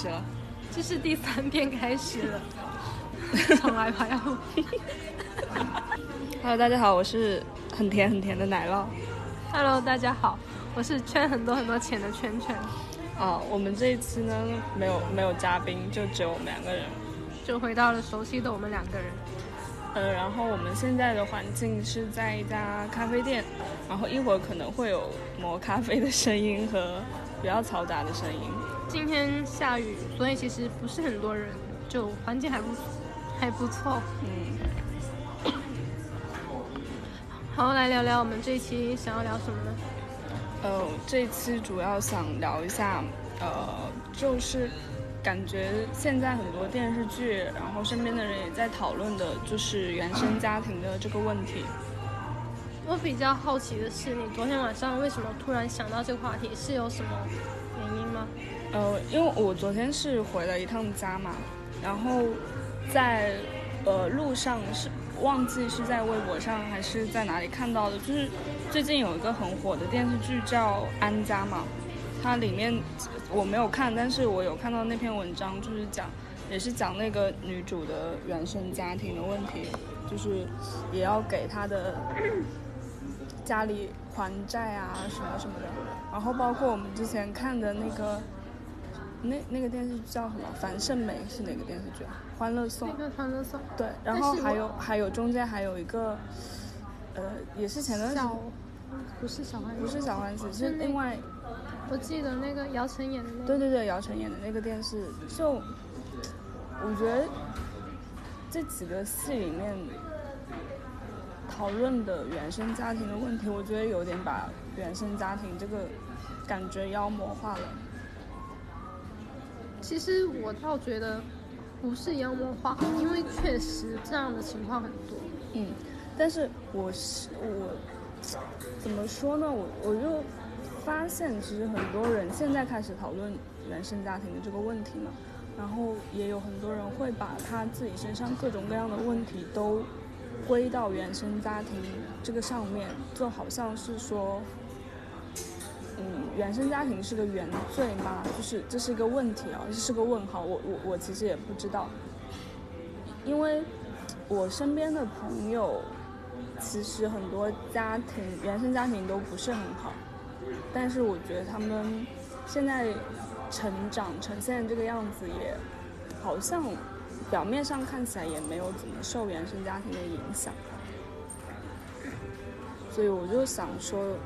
开始了，这是第三遍开始了，重来吧，要不 Hello，大家好，我是很甜很甜的奶酪。？Hello，大家好，我是圈很多很多钱的圈圈，啊，我们这一期呢没有没有嘉宾，就只有我们两个人。就回到了熟悉的我们两个人。呃，然后我们现在的环境是在一家咖啡店，然后一会儿可能会有磨咖啡的声音和比较嘈杂的声音。今天下雨，所以其实不是很多人，就环境还不还不错。嗯，好，来聊聊我们这一期想要聊什么呢？呃，这一期主要想聊一下，呃，就是感觉现在很多电视剧，然后身边的人也在讨论的，就是原生家庭的这个问题。我比较好奇的是，你昨天晚上为什么突然想到这个话题？是有什么？呃，因为我昨天是回了一趟家嘛，然后在呃路上是忘记是在微博上还是在哪里看到的，就是最近有一个很火的电视剧叫《安家》嘛，它里面我没有看，但是我有看到那篇文章，就是讲也是讲那个女主的原生家庭的问题，就是也要给她的家里还债啊什么什么的，然后包括我们之前看的那个。那那个电视剧叫什么？樊胜美是哪个电视剧啊？《欢乐颂那》个欢乐颂，对，然后还有还有中间还有一个，呃，也是前段时间小不是小欢喜，不是小欢喜，是另外我记得那个姚晨演的那个。对对对，姚晨演的那个电视，就我觉得这几个戏里面讨论的原生家庭的问题，我觉得有点把原生家庭这个感觉妖魔化了。其实我倒觉得不是妖魔化，因为确实这样的情况很多。嗯，但是我是我怎么说呢？我我就发现，其实很多人现在开始讨论原生家庭的这个问题嘛，然后也有很多人会把他自己身上各种各样的问题都归到原生家庭这个上面，就好像是说。嗯，原生家庭是个原罪吗？就是这是一个问题啊，这是个问号。我我我其实也不知道，因为我身边的朋友，其实很多家庭原生家庭都不是很好，但是我觉得他们现在成长呈现这个样子，也好像表面上看起来也没有怎么受原生家庭的影响，所以我就想说。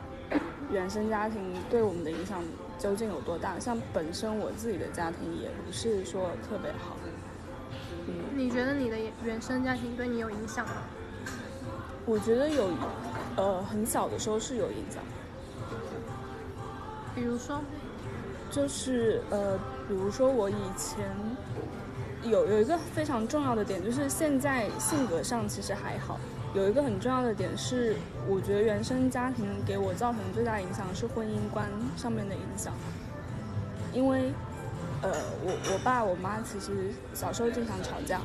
原生家庭对我们的影响究竟有多大？像本身我自己的家庭也不是说特别好，嗯，你觉得你的原生家庭对你有影响吗？我觉得有，呃，很小的时候是有影响，比如说，就是呃，比如说我以前有有一个非常重要的点，就是现在性格上其实还好。有一个很重要的点是，我觉得原生家庭给我造成最大影响是婚姻观上面的影响，因为，呃，我我爸我妈其实小时候经常吵架，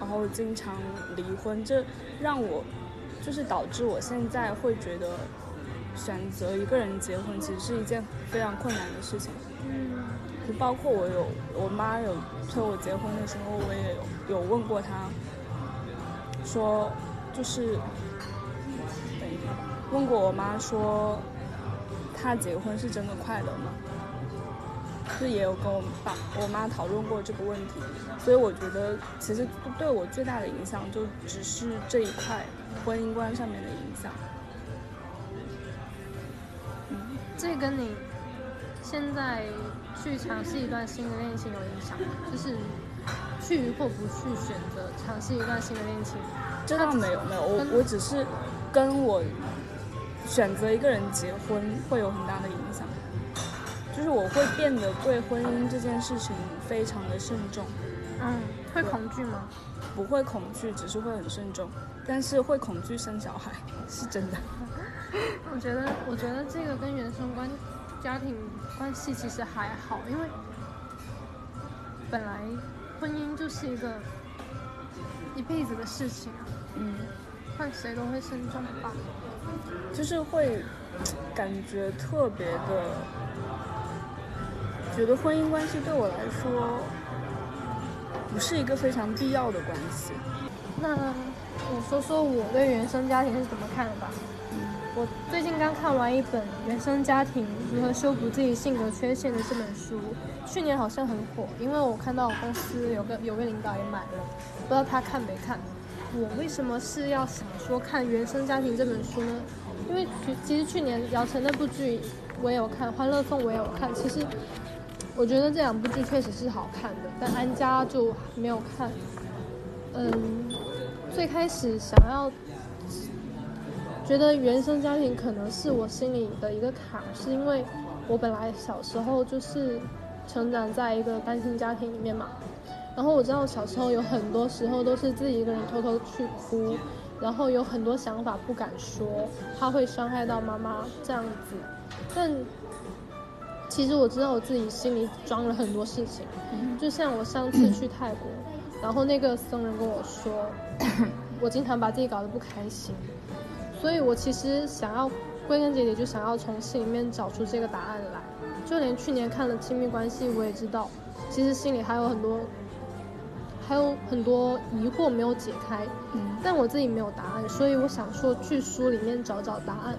然后经常离婚，这让我就是导致我现在会觉得选择一个人结婚其实是一件非常困难的事情。嗯，就包括我有我妈有催我结婚的时候，我也有有问过她。说，就是，等一下，问过我妈说，她结婚是真的快乐吗？就也有跟我爸、我妈讨论过这个问题，所以我觉得其实对我最大的影响就只是这一块婚姻观上面的影响。嗯，这跟你现在去尝试一段新的恋情有影响，就是。去或不去选择尝试一段新的恋情，这倒没有没有，我我只是跟我选择一个人结婚会有很大的影响，就是我会变得对婚姻这件事情非常的慎重。嗯，会恐惧吗？不会恐惧，只是会很慎重，但是会恐惧生小孩，是真的。我觉得，我觉得这个跟原生关家庭关系其实还好，因为本来。婚姻就是一个一辈子的事情啊，嗯，换谁都会慎重吧，就是会感觉特别的觉得婚姻关系对我来说不是一个非常必要的关系。那我说说我对原生家庭是怎么看的吧。我最近刚看完一本《原生家庭如何修补自己性格缺陷》的这本书，去年好像很火，因为我看到我公司有个有个领导也买了，不知道他看没看。我为什么是要想说看《原生家庭》这本书呢？因为其实去年姚晨那部剧我也有看，《欢乐颂》我也有看。其实我觉得这两部剧确实是好看的，但安家就没有看。嗯，最开始想要。觉得原生家庭可能是我心里的一个坎，是因为我本来小时候就是成长在一个单亲家庭里面嘛，然后我知道小时候有很多时候都是自己一个人偷偷去哭，然后有很多想法不敢说，怕会伤害到妈妈这样子，但其实我知道我自己心里装了很多事情，就像我上次去泰国，然后那个僧人跟我说，我经常把自己搞得不开心。所以，我其实想要归根结底，就想要从心里面找出这个答案来。就连去年看了《亲密关系》，我也知道，其实心里还有很多，还有很多疑惑没有解开。嗯。但我自己没有答案，所以我想说去书里面找找答案。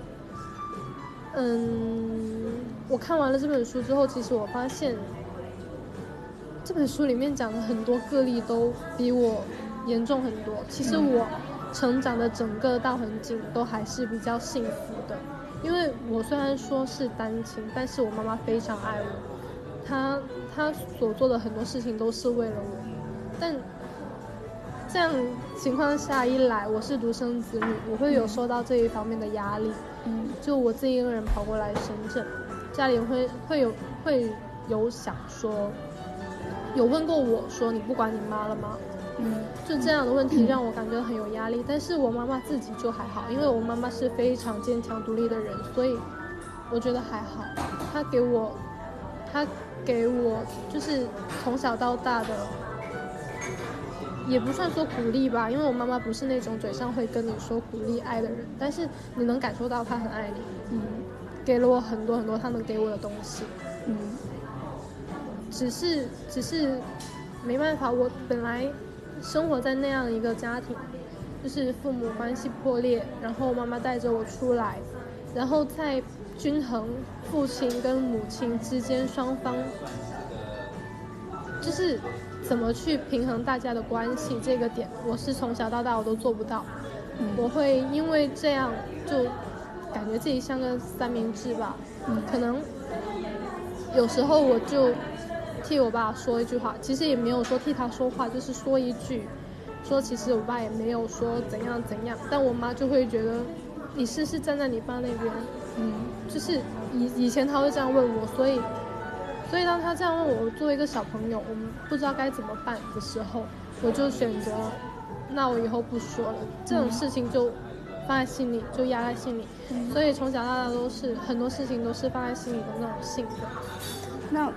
嗯，我看完了这本书之后，其实我发现，这本书里面讲的很多个例都比我严重很多。其实我。成长的整个大环境都还是比较幸福的，因为我虽然说是单亲，但是我妈妈非常爱我，她她所做的很多事情都是为了我，但这样情况下一来，我是独生子女，我会有受到这一方面的压力，嗯，就我自己一个人跑过来深圳，家里会会有会有想说，有问过我说你不管你妈了吗？嗯，就这样的问题让我感觉很有压力。但是我妈妈自己就还好，因为我妈妈是非常坚强独立的人，所以我觉得还好。她给我，她给我就是从小到大的，也不算说鼓励吧，因为我妈妈不是那种嘴上会跟你说鼓励爱的人，但是你能感受到她很爱你。嗯，给了我很多很多她能给我的东西。嗯，只是只是没办法，我本来。生活在那样一个家庭，就是父母关系破裂，然后妈妈带着我出来，然后在均衡父亲跟母亲之间双方，就是怎么去平衡大家的关系这个点，我是从小到大我都做不到。我会因为这样就感觉自己像个三明治吧，可能有时候我就。替我爸说一句话，其实也没有说替他说话，就是说一句，说其实我爸也没有说怎样怎样，但我妈就会觉得，你是是站在你爸那边，嗯，就是以以前他会这样问我，所以，所以当他这样问我，作为一个小朋友，我们不知道该怎么办的时候，我就选择，那我以后不说了，这种事情就放在心里，就压在心里，所以从小到大都是很多事情都是放在心里的那种性格，那。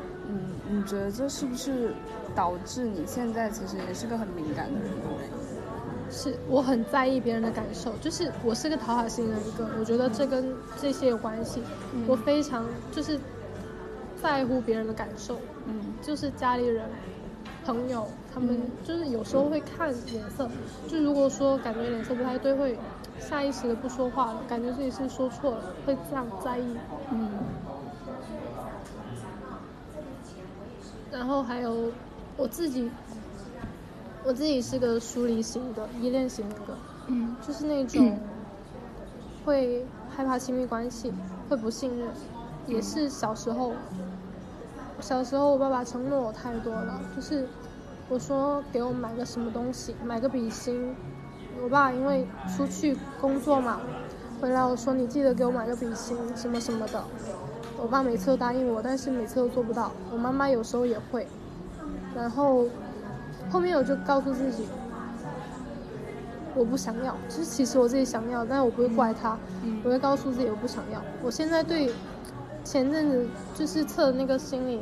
嗯，你觉得这是不是导致你现在其实也是个很敏感的人？是我很在意别人的感受，就是我是个讨好型人格，我觉得这跟这些有关系。我非常就是在乎别人的感受，嗯，就是家里人、朋友他们就是有时候会看脸色，就如果说感觉脸色不太对，会下意识的不说话了，感觉自己是说错了，会这样在意，嗯。然后还有我自己，我自己是个疏离型的依恋型那个，嗯，就是那种会害怕亲密关系，会不信任，也是小时候，小时候我爸爸承诺我太多了，就是我说给我买个什么东西，买个笔芯，我爸因为出去工作嘛，回来我说你记得给我买个笔芯什么什么的。我爸每次都答应我，但是每次都做不到。我妈妈有时候也会，然后后面我就告诉自己，我不想要。就是其实我自己想要，但是我不会怪他，我会告诉自己我不想要。我现在对前阵子就是测那个心理，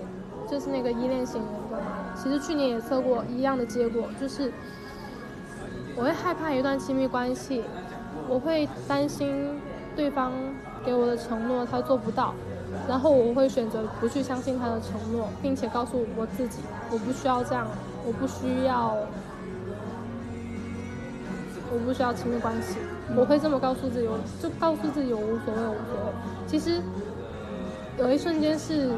就是那个依恋型人格嘛。其实去年也测过一样的结果，就是我会害怕一段亲密关系，我会担心对方给我的承诺他做不到。然后我会选择不去相信他的承诺，并且告诉我自己，我不需要这样，我不需要，我不需要亲密关系。我会这么告诉自己，我就告诉自己我无所谓，无所谓。其实有一瞬间是，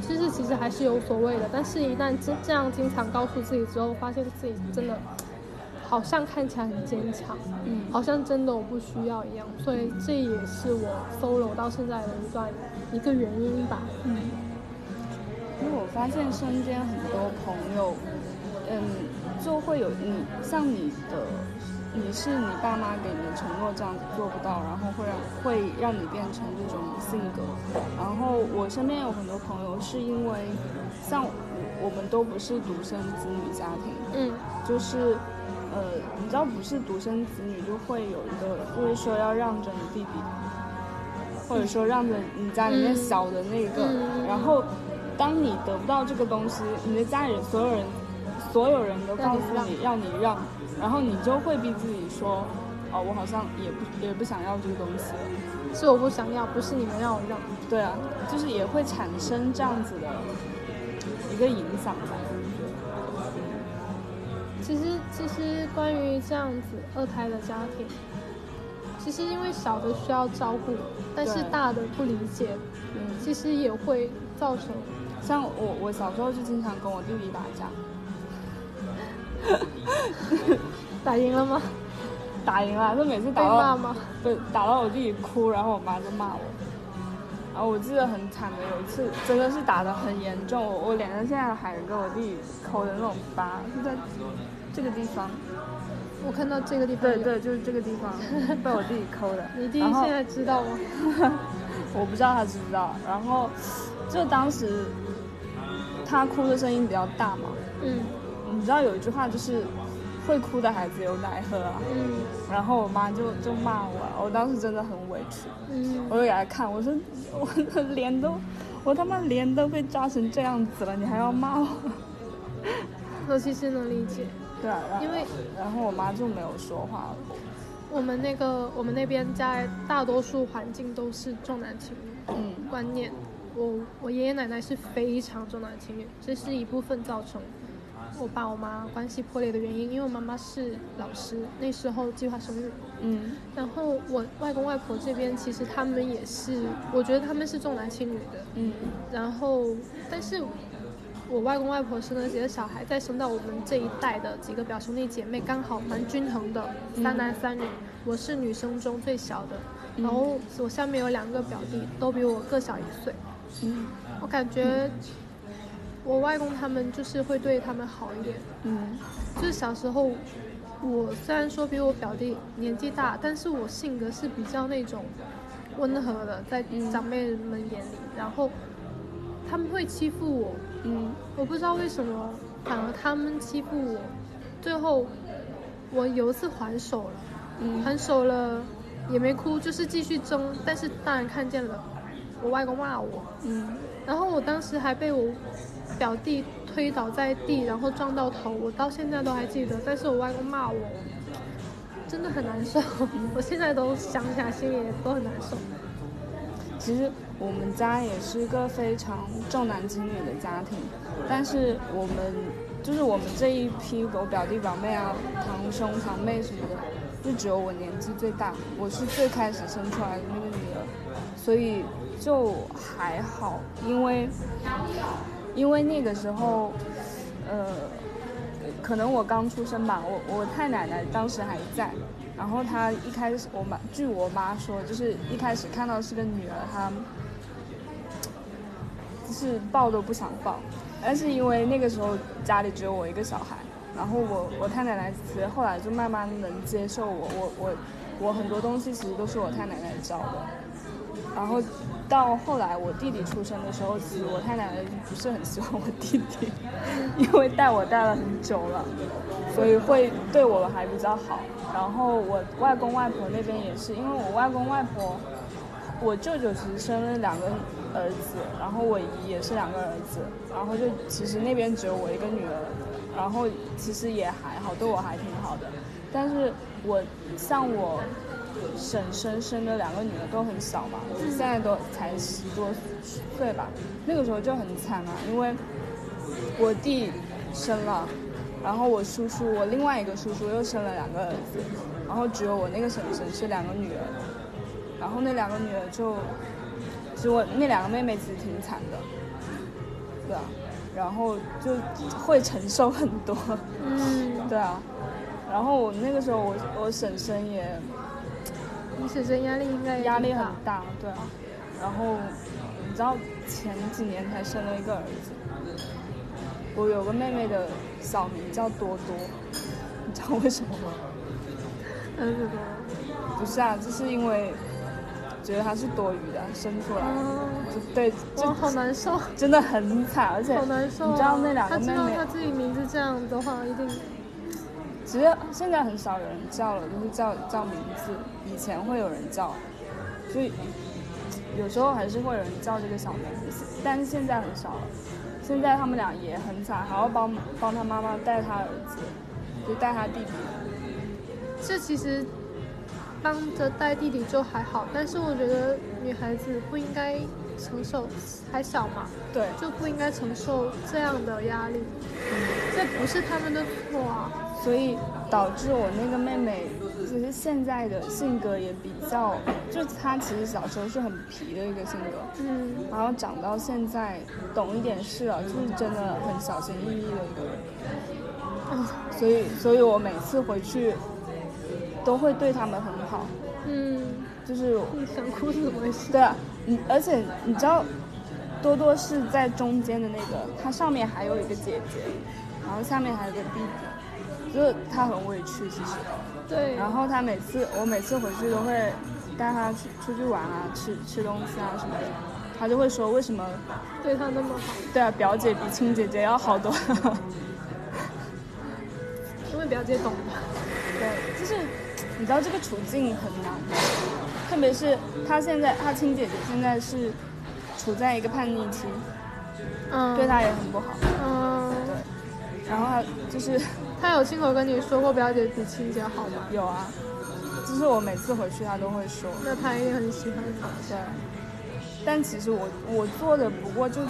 其实其实还是有所谓的，但是一旦这这样经常告诉自己之后，发现自己真的好像看起来很坚强，嗯好像真的我不需要一样，所以这也是我 solo 到现在的一段一个原因吧。嗯，因为我发现身边很多朋友，嗯，就会有你像你的，你是你爸妈给你的承诺这样子做不到，然后会让会让你变成这种性格。然后我身边有很多朋友是因为，像我我们都不是独生子女家庭，嗯就是，呃，你知道不是独生子女就会有一个，就是说要让着你弟弟，或者说让着你家里面嗯小的那个，嗯然后当你得不到这个东西，你的家里人所有人，所有人都告诉你要你让，然后你就会逼自己说，哦，我好像也不也不想要这个东西了，是我不想要，不是你们让我让。对啊，就是也会产生这样子的一个影响吧。其实其实关于这样子二胎的家庭，其实因为小的需要照顾，但是大的不理解，嗯，其实也会造成。像我，我小时候就经常跟我弟弟打架，打赢了吗？打赢了，就每次被打到骂吗？对打到我弟弟哭，然后我妈就骂我。然后我记得很惨的，有一次真的是打得很严重，我我脸上现在还有跟我弟弟抠的那种疤，是在这个地方。我看到这个地方。对对，就是这个地方 被我弟弟抠的。你弟弟现在知道吗？我不知道他知不知道。然后就当时他哭的声音比较大嘛，嗯你知道有一句话就是会哭的孩子有奶喝啊。嗯然后我妈就就骂我，我当时真的很委屈，嗯我就给她看，我说我的脸都，我他妈脸都被扎成这样子了，你还要骂我？我其实能理解，对啊，因为然后我妈就没有说话了。我们那个我们那边在大多数环境都是重男轻女嗯观念。我我爷爷奶奶是非常重男轻女，这是一部分造成我爸我妈关系破裂的原因。因为我妈妈是老师，那时候计划生育，嗯然后我外公外婆这边其实他们也是，我觉得他们是重男轻女的。嗯然后，但是我外公外婆生了几个小孩，再生到我们这一代的几个表兄弟姐妹，刚好蛮均衡的，三男三女。我是女生中最小的，然后我下面有两个表弟，都比我各小一岁。嗯我感觉我外公他们就是会对他们好一点。嗯就是小时候，我虽然说比我表弟年纪大，但是我性格是比较那种温和的，在长辈们眼里，然后他们会欺负我，嗯我不知道为什么，反而他们欺负我，最后我有一次还手了，嗯还手了也没哭，就是继续争，但是大人看见了，我外公骂我，嗯然后我当时还被我表弟推倒在地，然后撞到头，我到现在都还记得。但是我外公骂我，真的很难受，我现在都想起来心里也都很难受。其实我们家也是一个非常重男轻女的家庭，但是我们就是我们这一批，我表弟表妹啊、堂兄堂妹什么的，就只有我年纪最大，我是最开始生出来的那个女儿，所以就还好，因为因为那个时候，呃，可能我刚出生吧，我我太奶奶当时还在，然后他一开始我妈据我妈说，就是一开始看到是个女儿，她就是抱都不想抱，但是因为那个时候家里只有我一个小孩，然后我我太奶奶其实后来就慢慢能接受我，我我我很多东西其实都是我太奶奶教的，然后到后来我弟弟出生的时候，其实我太奶奶就不是很喜欢我弟弟，因为带我带了很久了，所以会对我还比较好。然后我外公外婆那边也是，因为我外公外婆，我舅舅其实生了两个儿子，然后我姨也是两个儿子，然后就其实那边只有我一个女儿，然后其实也还好，对我还挺好的。但是我像我婶婶生的两个女儿都很小嘛，现在都才十多岁吧。那个时候就很惨啊，因为我弟生了，然后我叔叔，我另外一个叔叔又生了两个儿子，然后只有我那个婶婶是两个女儿，然后那两个女儿就，其实我那两个妹妹其实挺惨的，对啊，然后就会承受很多，嗯，对啊，然后我那个时候我我婶婶也你婶婶压力应该压力很大。对啊，然后你知道前几年才生了一个儿子，我有个妹妹的小名叫多多，你知道为什么吗？儿子多。不是啊，就是因为觉得她是多余的生出来，对，哇，就好难受，真的很惨，而且好难受、啊。你知道那两个他知道他自己名字这样的话，一定其实现在很少有人叫了，就是叫叫名字。以前会有人叫，所以有时候还是会有人叫这个小名字，但是现在很少了。现在他们俩也很惨，还要帮帮他妈妈带他儿子，就带他弟弟。这其实帮着带弟弟就还好，但是我觉得女孩子不应该承受，还小嘛，对，就不应该承受这样的压力。这不是他们的错啊。所以导致我那个妹妹，就是现在的性格也比较，就她其实小时候是很皮的一个性格，嗯，然后长到现在懂一点事了，就是真的很小心翼翼的一个人。啊，所以，所以我每次回去都会对他们很好，嗯，就是想哭是怎么回事？对啊，你而且你知道，多多是在中间的那个，他上面还有一个姐姐，然后下面还有个弟弟，就是他很委屈其实。对，然后他每次我每次回去都会带他去出去玩啊，吃吃东西啊什么的，他就会说为什么对他那么好，对啊表姐比亲姐姐要好多。因为表姐懂吧？对，就是你知道这个处境很难，特别是他现在，他亲姐姐现在是处在一个叛逆期，嗯，对他也很不好。嗯，对，然后他就是他有亲口跟你说过表姐比亲姐好吗？有啊，就是我每次回去他都会说，那他一定很喜欢你。对。但其实我我做的不过就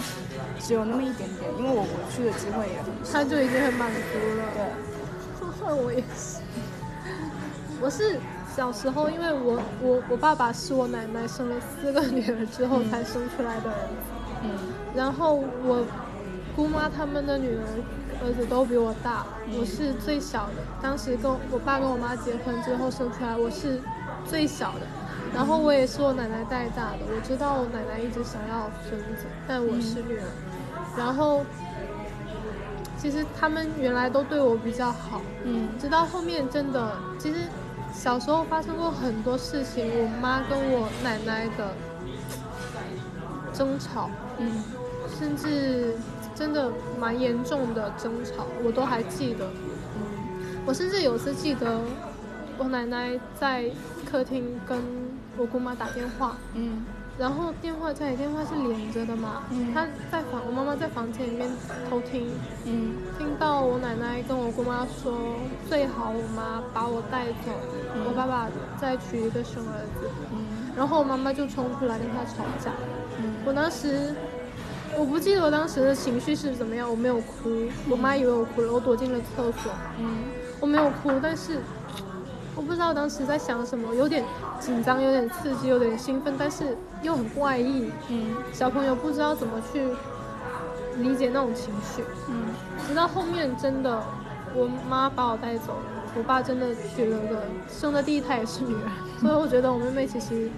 只有那么一点点，因为我回去的机会也很少。他就已经很满足了。对，我也是，我是小时候，因为我我我爸爸是我奶奶生了四个女儿之后才生出来的嗯然后我姑妈他们的女儿儿子都比我大，我是最小的。当时跟我爸跟我妈结婚之后生出来，我是最小的。然后我也是我奶奶带大的，我知道我奶奶一直想要孙子，但我是女儿。然后其实他们原来都对我比较好，嗯直到后面真的，其实小时候发生过很多事情，我妈跟我奶奶的争吵，嗯甚至真的蛮严重的争吵，我都还记得。嗯我甚至有次记得，我奶奶在客厅跟我姑妈打电话，嗯。然后电话家里电话是连着的嘛，嗯。她在房，我妈妈在房间里面偷听，嗯。听到我奶奶跟我姑妈说，最好我妈把我带走，我爸爸再娶一个生儿子，嗯。然后我妈妈就冲出来跟他吵架。嗯。我当时我不记得我当时的情绪是怎么样，我没有哭，我妈以为我哭了，我躲进了厕所，嗯我没有哭，但是我不知道当时在想什么，有点紧张，有点刺激，有点兴奋，但是又很怪异。嗯小朋友不知道怎么去理解那种情绪。嗯直到后面真的，我妈把我带走了，我爸真的娶了个生的第一胎也是女儿，所以我觉得我妹妹其实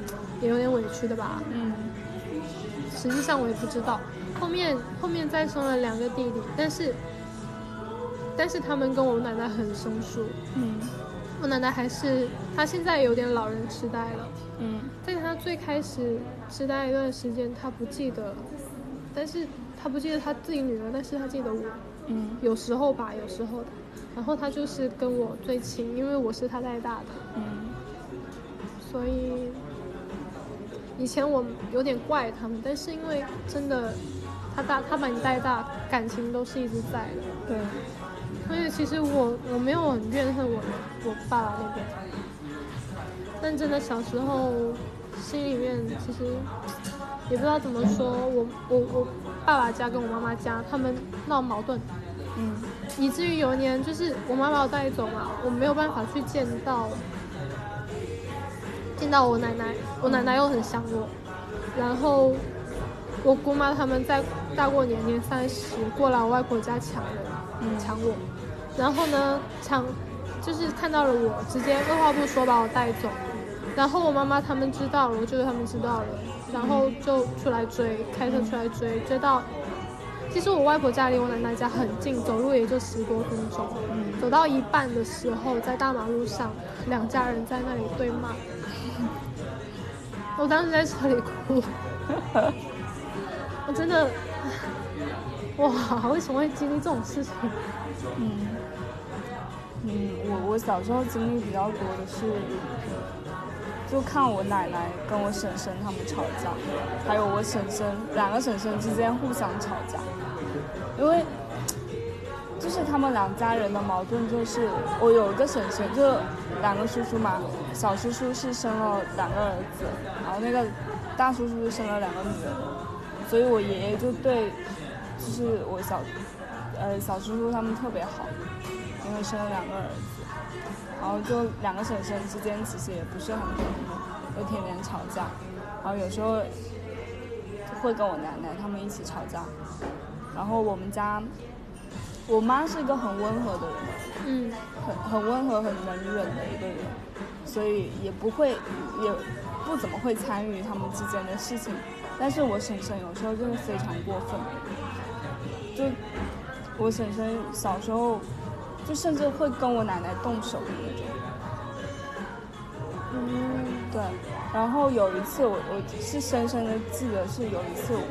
也有点委屈的吧。嗯实际上我也不知道，后面后面再生了两个弟弟，但是但是他们跟我奶奶很生疏，嗯。我奶奶还是她现在有点老人痴呆了，嗯。在她最开始痴呆一段时间，她不记得，但是她不记得她自己女儿，但是她记得我。嗯。有时候吧，有时候的。然后她就是跟我最亲，因为我是她带大的，嗯。所以以前我有点怪他们，但是因为真的他大他把你带大，感情都是一直在的。对，所以其实我我没有很怨恨我我爸爸那边。但真的小时候心里面其实也不知道怎么说，我我我爸爸家跟我妈妈家他们闹矛盾，嗯以至于有一年就是我妈把我带走嘛，我没有办法去见到见到我奶奶，我奶奶又很想我，然后我姑妈他们在大过年年三十过来我外婆家抢人，嗯抢我，然后呢抢就是看到了我，直接二话不说把我带走，然后我妈妈他们知道了，我觉得他们知道了，然后就出来追，开车出来追，追到。其实我外婆家离我奶奶家很近，走路也就十多分钟。嗯走到一半的时候，在大马路上，两家人在那里对骂。我当时在车里哭，我真的，哇，为什么会经历这种事情？嗯嗯，我我小时候经历比较多的是，就看我奶奶跟我婶婶他们吵架，还有我婶婶两个婶婶之间互相吵架，因为就是他们两家人的矛盾就是，我有一个婶婶，就两个叔叔嘛，小叔叔是生了两个儿子，然后那个大叔叔是生了两个女儿，所以我爷爷就对，就是我小，呃小叔叔他们特别好，因为生了两个儿子，然后就两个婶婶之间其实也不是很和睦，就天天吵架，然后有时候会跟我奶奶他们一起吵架，然后我们家，我妈是一个很温和的人，嗯很很温和、很能忍的一个人，所以也不会，也不怎么会参与他们之间的事情。但是我婶婶有时候真的非常过分，就我婶婶小时候，就甚至会跟我奶奶动手的那种。嗯。对，然后有一次我我是深深的记得是有一次我，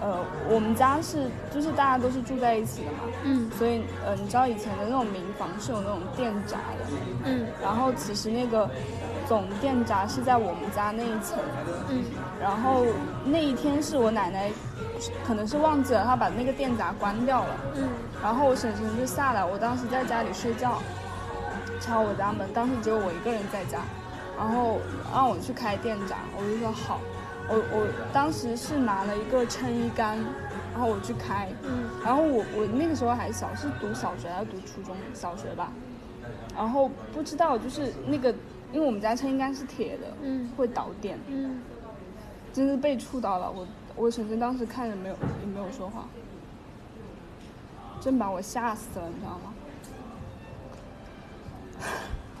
呃，我们家是就是大家都是住在一起的嘛，嗯。所以呃，你知道以前的那种民房是有那种电闸的，嗯。然后其实那个总电闸是在我们家那一层，嗯然后那一天是我奶奶可能是忘记了，她把那个电闸关掉了，嗯然后我婶婶就下来，我当时在家里睡觉，敲我家门，当时只有我一个人在家，然后让我去开电闸，我就说好，我我当时是拿了一个撑衣杆，然后我去开，嗯然后我我那个时候还小，是读小学还是读初中？小学吧。然后不知道就是那个，因为我们家车应该是铁的，嗯会导电，嗯真是被触到了。我我婶婶当时看着没有也没有说话，真把我吓死了，你知道吗？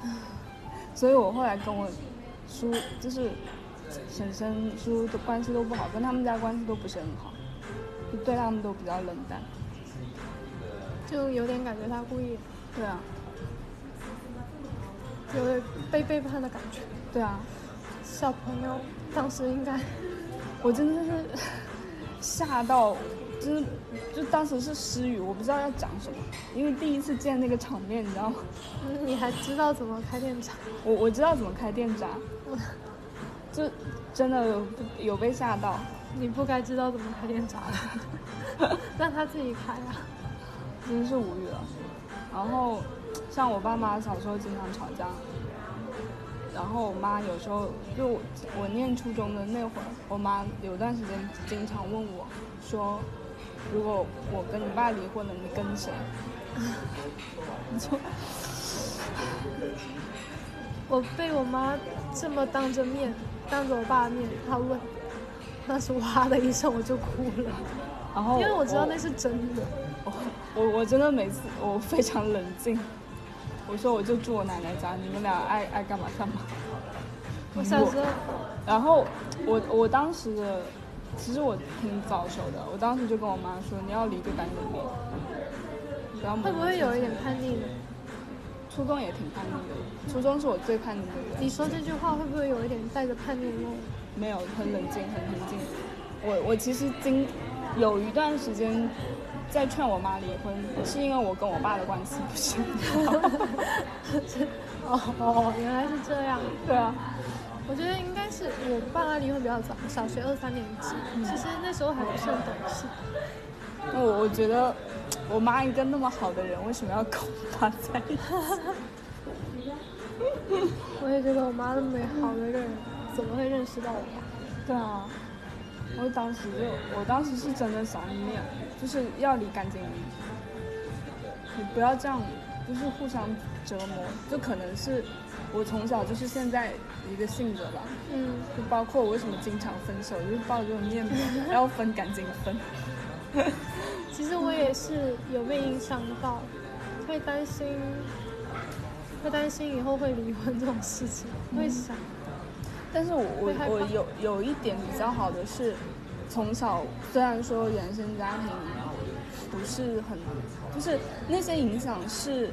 所以我后来跟我叔就是婶婶叔的关系都不好，跟他们家关系都不是很好，就对他们都比较冷淡。就有点感觉他故意，对啊，有点被背叛的感觉。对啊，小朋友当时应该，我真的是吓到，就是就当时是失语，我不知道要讲什么，因为第一次见那个场面，你知道吗？嗯 你还知道怎么开电闸？我我知道怎么开电闸，就真的有有被吓到。你不该知道怎么开电闸的，让他自己开啊。真是无语了。然后，像我爸妈小时候经常吵架，然后我妈有时候就我我念初中的那会儿，我妈有段时间经常问我，说，如果我跟你爸离婚了，你跟谁？你就我被我妈这么当着面，当着我爸的面，她问，当时哇的一声我就哭了，然后因为我知道那是真的。我我我真的每次我非常冷静，我说我就住我奶奶家，你们俩爱爱干嘛干嘛。我小时候，然后我我当时的，其实我挺早熟的，我当时就跟我妈说，你要离就赶紧离，不要会不会有一点叛逆呢？初中也挺叛逆的，初中是我最叛逆的人。你说这句话会不会有一点带着叛逆梦？没有，很冷静，很平静。我我其实经有一段时间在劝我妈离婚，是因为我跟我爸的关系不是很好。哦哦，原来是这样。对啊，我觉得应该是我爸妈离婚比较早，小学二三年级，其实那时候还不是很懂事。那我我觉得我妈一个那么好的人，为什么要跟我爸在一起？我也觉得我妈那么好的一个人，怎么会认识到我？对啊，我当时就，我当时是真的想念，就是要离干净你不要这样，就是互相折磨，就可能是我从小就是现在一个性格吧，嗯，就包括我为什么经常分手，就是抱着这种念头，要分赶紧分。其实我也是有被影响到，会担心，会担心以后会离婚这种事情，会想。但是我我我有有一点比较好的是，从小虽然说原生家庭不是很，就是那些影响是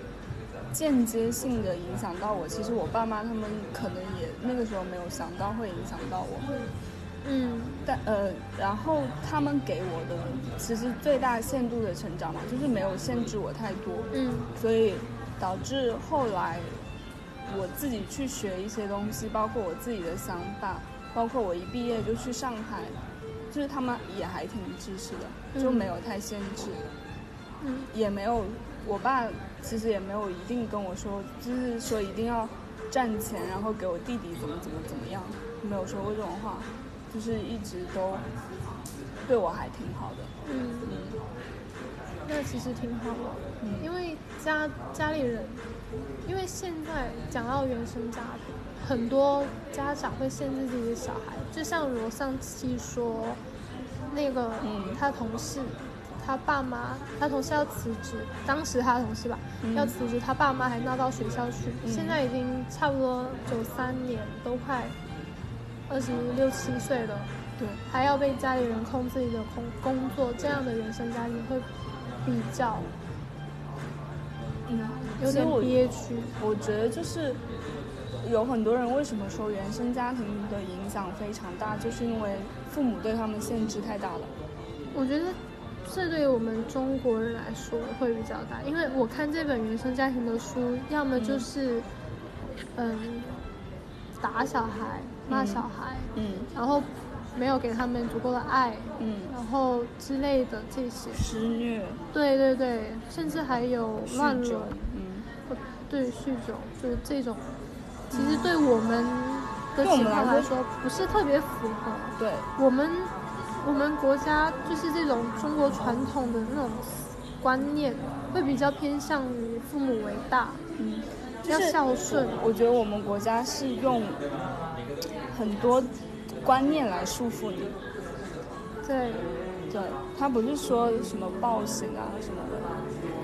间接性的影响到我。其实我爸妈他们可能也那个时候没有想到会影响到我。嗯，但呃，然后他们给我的其实最大限度的成长嘛，就是没有限制我太多。嗯，所以导致后来。我自己去学一些东西，包括我自己的想法，包括我一毕业就去上海，就是他们也还挺支持的，就没有太限制，嗯，也没有，我爸其实也没有一定跟我说，就是说一定要赚钱，然后给我弟弟怎么怎么怎么样，没有说过这种话，就是一直都对我还挺好的，嗯，那其实挺好的，嗯，因为家家里人。因为现在讲到原生家庭，很多家长会限制自己的小孩，就像我上期说，那个他同事，他爸妈，他同事要辞职，当时他的同事吧要辞职，他爸妈还闹到学校去，现在已经差不多九三年，都快二十六七岁了，对，还要被家里人控自己的工工作，这样的原生家庭会比较。嗯，有点憋屈。我觉得就是有很多人为什么说原生家庭的影响非常大，就是因为父母对他们限制太大了。我觉得这对于我们中国人来说会比较大，因为我看这本原生家庭的书，要么就是嗯打小孩、骂小孩，嗯，然后。没有给他们足够的爱，嗯，然后之类的这些施虐，对对对，甚至还有乱伦，嗯，对酗酒，就是这种，其实对我们的情况来说不是特别符合。对，我们我们国家就是这种中国传统的那种观念，会比较偏向于父母为大，嗯，要孝顺。我觉得我们国家是用很多。观念来束缚你，对，对他不是说什么暴行啊什么的，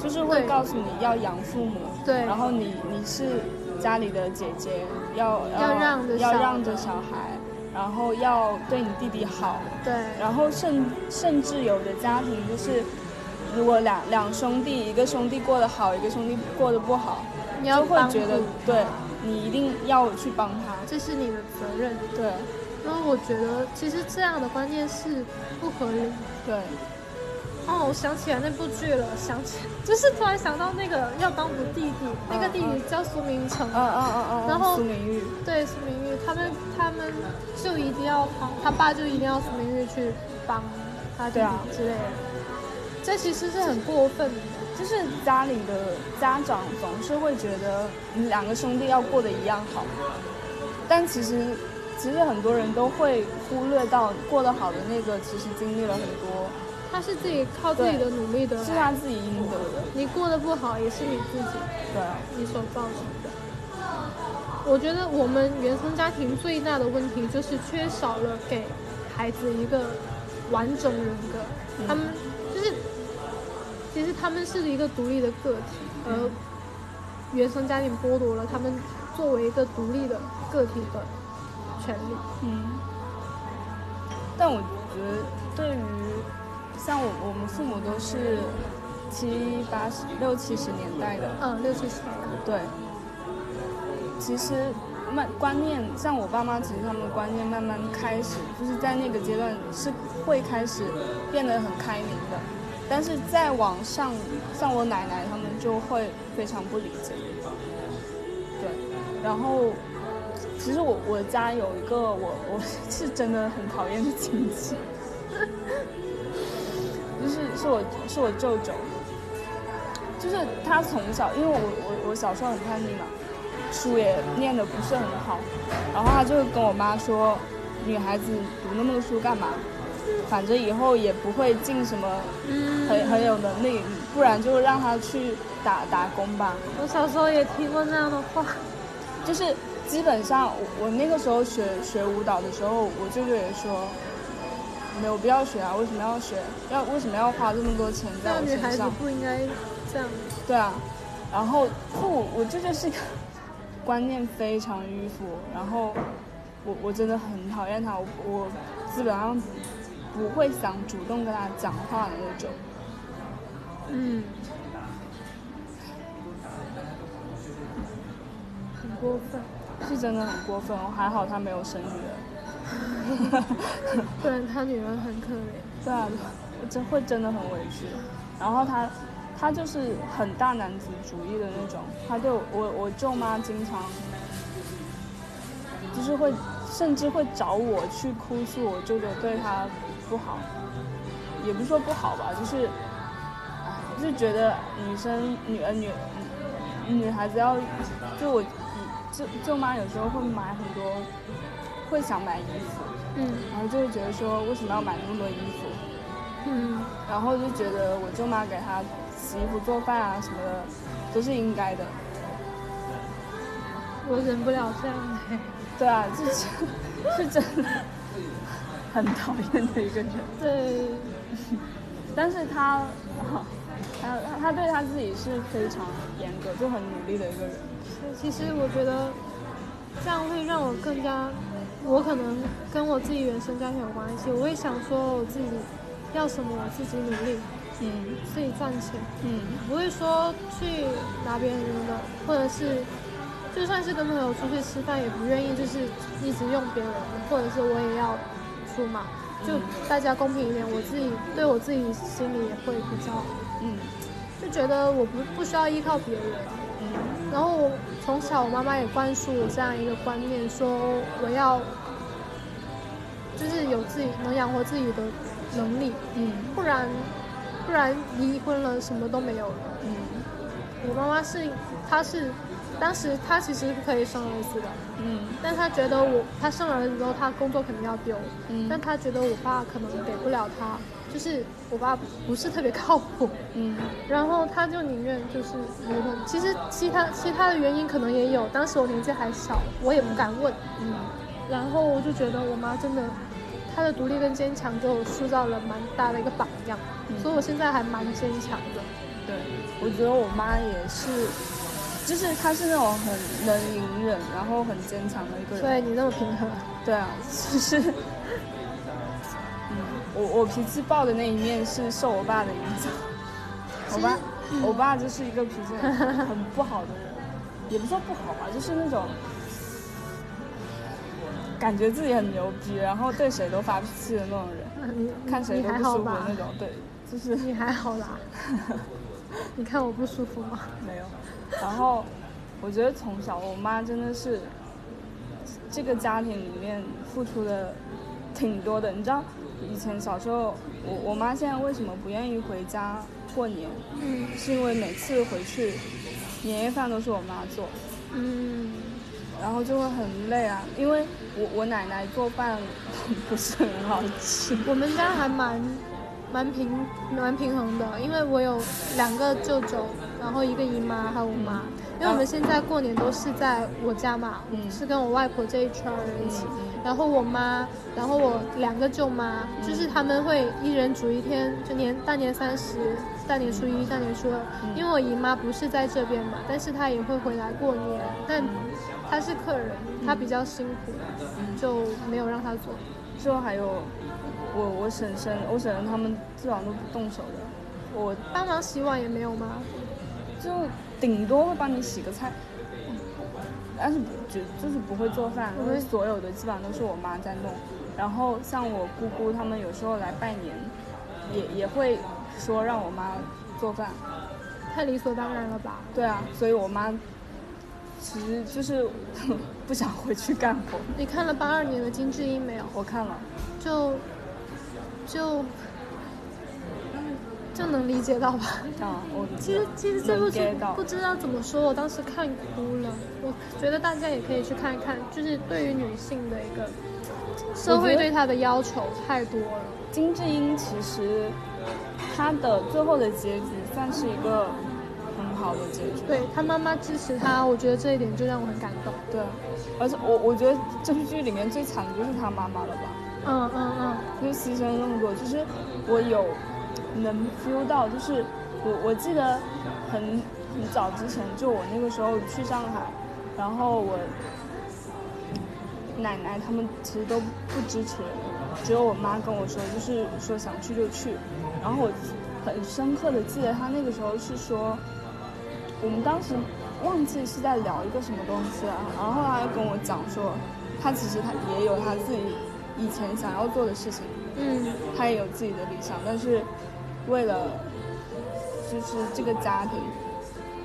就是会告诉你要养父母，对，然后你你是家里的姐姐，要要让着要让着小孩，然后要对你弟弟好，对，然后甚甚至有的家庭就是，如果两两兄弟，一个兄弟过得好，一个兄弟过得不好，就会觉得对你一定要去帮他，这是你的责任，对。然后我觉得，其实这样的观念是不合理。对。哦，我想起来那部剧了，想起就是突然想到那个要当我弟弟，那个弟弟叫苏明成。嗯嗯嗯嗯。然后苏明玉。对苏明玉，他们他们就一定要帮他爸，就一定要苏明玉去帮他弟弟之类的。这其实是很过分的，就是家里的家长总是会觉得你两个兄弟要过得一样好，但其实。其实很多人都会忽略到过得好的那个，其实经历了很多。他是自己靠自己的努力的，是他自己应得的。你过得不好也是你自己，对，你所造成的。我觉得我们原生家庭最大的问题就是缺少了给孩子一个完整人格。他们就是，其实他们是一个独立的个体，而原生家庭剥夺了他们作为一个独立的个体的。权利，嗯，但我觉得对于像我我们父母都是七八十六七十年代的，嗯，六七十年代，对，其实慢观念像我爸妈，其实他们的观念慢慢开始就是在那个阶段是会开始变得很开明的，但是再往上，像我奶奶他们就会非常不理解，对，然后。其实我我家有一个我我 是真的很讨厌的亲戚，就是是我是我舅舅，就是他从小因为我我我小时候很叛逆嘛，书也念的不是很好，然后他就跟我妈说，女孩子读那么多书干嘛？反正以后也不会进什么很很有能力，不然就让他去打打工吧。我小时候也听过那样的话，就是基本上我我那个时候学学舞蹈的时候，我舅舅也说。没有必要学啊！为什么要学？要为什么要花这么多钱在我身上？女孩子不应该这样。对啊，然后不，我这就是一个 观念非常迂腐。然后我我真的很讨厌他，我我基本上不会想主动跟他讲话的那种。嗯。很过分。是真的很过分我，还好他没有生女儿。不然他女儿很可怜。对啊，真会真的很委屈。然后他，他就是很大男子主义的那种。他对我，我舅妈经常，就是会，甚至会找我去哭诉我舅舅对他不好。也不是说不好吧，就是，就是觉得女生女儿女女孩子要，就我舅舅妈有时候会买很多。会想买衣服，嗯，然后就会觉得说为什么要买那么多衣服，嗯，然后就觉得我舅妈给她洗衣服、做饭啊什么的都是应该的。我忍不了这样哎。对啊，就是是真的很讨厌的一个人。对，但是他，他他对他自己是非常严格，就很努力的一个人。其实我觉得这样会让我更加。我可能跟我自己原生家庭有关系，我会想说我自己要什么，我自己努力，嗯，自己赚钱，嗯，不会说去拿别人的，或者是就算是跟朋友出去吃饭，也不愿意就是一直用别人的，或者是我也要出嘛，就大家公平一点，我自己对我自己心里也会比较，嗯，就觉得我不不需要依靠别人，嗯，然后。从小，我妈妈也灌输我这样一个观念，说我要就是有自己能养活自己的能力，嗯，不然不然离婚了什么都没有了，嗯。我妈妈是，她是当时她其实是可以生儿子的，嗯，但她觉得我她生了儿子之后，她工作肯定要丢，嗯，但她觉得我爸可能给不了她。就是我爸不是特别靠谱，嗯，然后他就宁愿就是离婚。其实其他其他的原因可能也有，当时我年纪还小，我也不敢问，嗯。然后我就觉得我妈真的，她的独立跟坚强给我塑造了蛮大的一个榜样，所以我现在还蛮坚强的。对，我觉得我妈也是，就是她是那种很能隐忍，然后很坚强的一个人。对你那么平和。对啊，就是。我我脾气暴的那一面是受我爸的影响，我爸我爸就是一个脾气很不好的人，也不说不好吧，就是那种感觉自己很牛逼，然后对谁都发脾气的那种人，看谁都不舒服的那种，对，就是你还好啦，你看我不舒服吗？没有，然后我觉得从小我妈真的是这个家庭里面付出的挺多的，你知道。以前小时候，我我妈现在为什么不愿意回家过年？嗯，是因为每次回去，年夜饭都是我妈做，嗯，然后就会很累啊，因为我我奶奶做饭 不是很好吃。我们家还蛮蛮平蛮平衡的，因为我有两个舅舅，然后一个姨妈还有我妈，因为我们现在过年都是在我家嘛，是跟我外婆这一圈人一起。然后我妈，然后我两个舅妈，就是他们会一人煮一天，就年大年三十、大年初一、大年初二。因为我姨妈不是在这边嘛，但是她也会回来过年，但她是客人，她比较辛苦，就没有让她做。之后还有我我婶婶，我婶婶他们基本上都不动手的。我帮忙洗碗也没有吗？就顶多会帮你洗个菜。但是就就是不会做饭，因为所有的基本上都是我妈在弄。然后像我姑姑他们有时候来拜年，也也会说让我妈做饭。太理所当然了吧？对啊，所以我妈其实就是 不想回去干活。你看了八二年的金智英没有？我看了。就就就能理解到吧。啊，我 其实其实这部剧不知道怎么说，我当时看哭了。我觉得大家也可以去看一看，就是对于女性的一个社会对她的要求太多了。金智英其实她的最后的结局算是一个很好的结局。对她妈妈支持她，我觉得这一点就让我很感动。对，而且我我觉得这部剧里面最惨的就是她妈妈了吧，嗯嗯嗯，就牺牲那么多，就是我有能 feel 到，就是我我记得很很早之前，就我那个时候去上海，然后我奶奶他们其实都不支持，只有我妈跟我说，就是说想去就去，然后我很深刻的记得她那个时候是说，我们当时忘记是在聊一个什么东西了，然后她跟我讲说，他其实他也有他自己以前想要做的事情，嗯，他也有自己的理想，但是为了就是这个家庭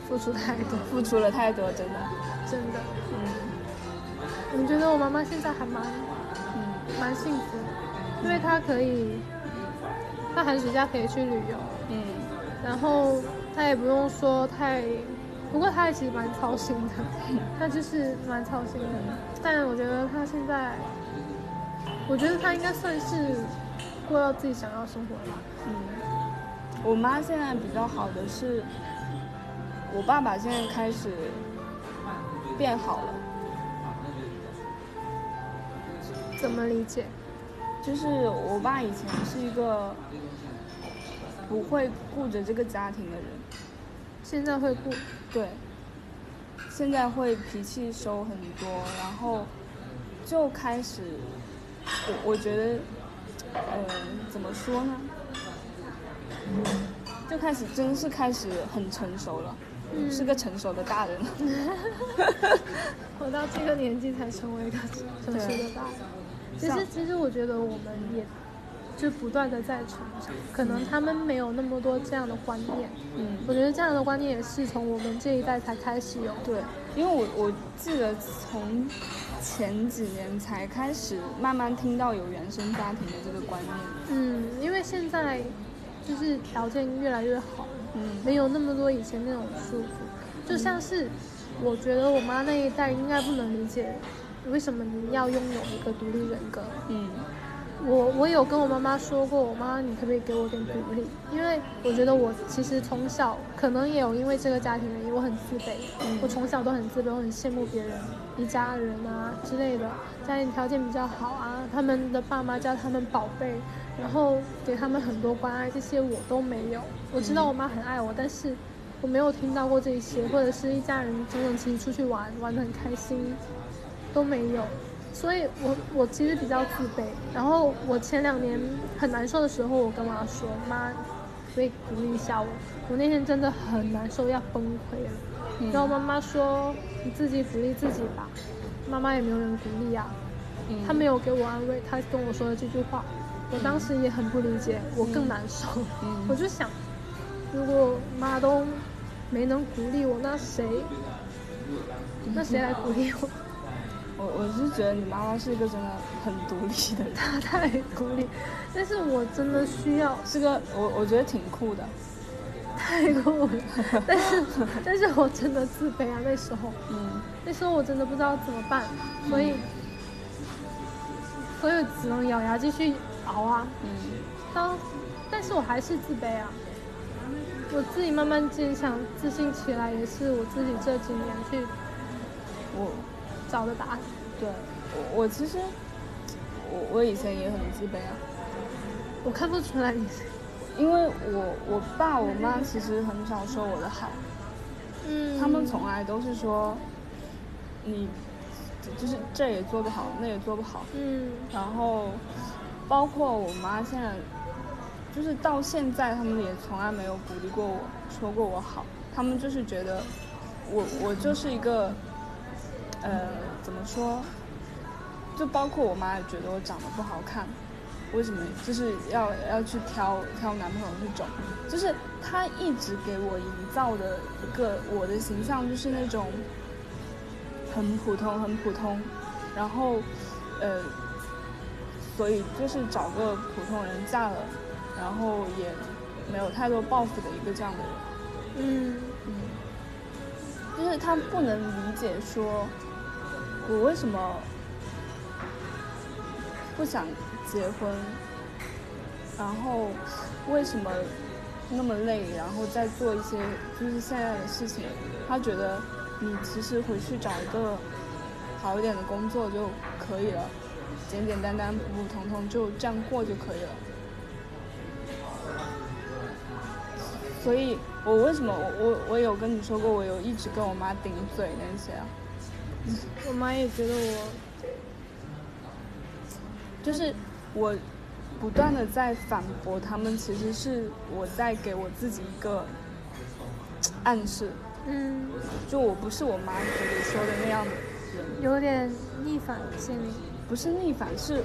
付出太多，付出了太多，真的，真的。嗯。我觉得我妈妈现在还蛮嗯。蛮幸福的，因为她可以，她寒暑假可以去旅游，嗯。然后她也不用说太，不过她也其实蛮操心的，她就是蛮操心的。但我觉得她现在，我觉得他应该算是过到自己想要的生活了吧。嗯，我妈现在比较好的是，我爸爸现在开始变好了。怎么理解？就是我爸以前是一个不会顾着这个家庭的人，现在会顾，对，现在会脾气收很多，然后就开始，我我觉得，呃，怎么说呢？就开始真是开始很成熟了，嗯是个成熟的大人。活到这个年纪才成为一个成熟的大人。其实，其实我觉得我们也就不断的在成长，可能他们没有那么多这样的观念。嗯，我觉得这样的观念也是从我们这一代才开始有。对，因为我我记得从前几年才开始慢慢听到有原生家庭的这个观念。嗯，因为现在就是条件越来越好，嗯没有那么多以前那种束缚。就像是我觉得我妈那一代应该不能理解，为什么你要拥有一个独立人格。嗯我我有跟我妈妈说过，我妈你可不可以给我点鼓励？因为我觉得我其实从小可能也有因为这个家庭原因，我很自卑，嗯我从小都很自卑，我很羡慕别人一家人啊之类的，家庭条件比较好啊，他们的爸妈叫他们宝贝，然后给他们很多关爱，这些我都没有。我知道我妈很爱我，但是我没有听到过这些，或者是一家人整整齐齐出去玩，玩得很开心，都没有。所以我我其实比较自卑，然后我前两年很难受的时候，我跟妈说，妈，可以鼓励一下我？我那天真的很难受，要崩溃了。嗯然后妈妈说，你自己鼓励自己吧。妈妈也没有人鼓励啊、嗯她没有给我安慰，她跟我说了这句话，我当时也很不理解，我更难受。嗯我就想，如果妈都没能鼓励我，那谁？那谁来鼓励我？我我是觉得你妈妈是一个真的很独立的人，他太独立，但是我真的需要是个我我觉得挺酷的。太酷了，但是但是我真的自卑啊，那时候。嗯。那时候我真的不知道怎么办，所以所以只能咬牙继续熬啊。嗯。当，但是我还是自卑啊。我自己慢慢坚强、自信起来，也是我自己这几年去我找的答案。对我我其实我我以前也很自卑啊，我看不出来你，因为我我爸我妈其实很少说我的好，嗯他们从来都是说你就是这也做不好，那也做不好，嗯然后包括我妈现在，就是到现在，他们也从来没有鼓励过我，说过我好。他们就是觉得我我就是一个，呃，怎么说？就包括我妈也觉得我长得不好看，为什么就是要要去挑挑男朋友这种？就是她一直给我营造的一个我的形象就是那种很普通很普通，然后呃。所以就是找个普通人嫁了，然后也没有太多抱负的一个这样的人。嗯嗯，就是她不能理解说，我为什么不想结婚，然后为什么那么累，然后再做一些就是现在的事情。他觉得你其实回去找一个好一点的工作就可以了，简简单单、普普通通就这样过就可以了。所以，我为什么我我我有跟你说过，我有一直跟我妈顶嘴那些啊，我妈也觉得我就是我不断的在反驳他们，其实是我在给我自己一个暗示，嗯就我不是我妈嘴里说的那样的人，有点逆反心理。不是逆反，是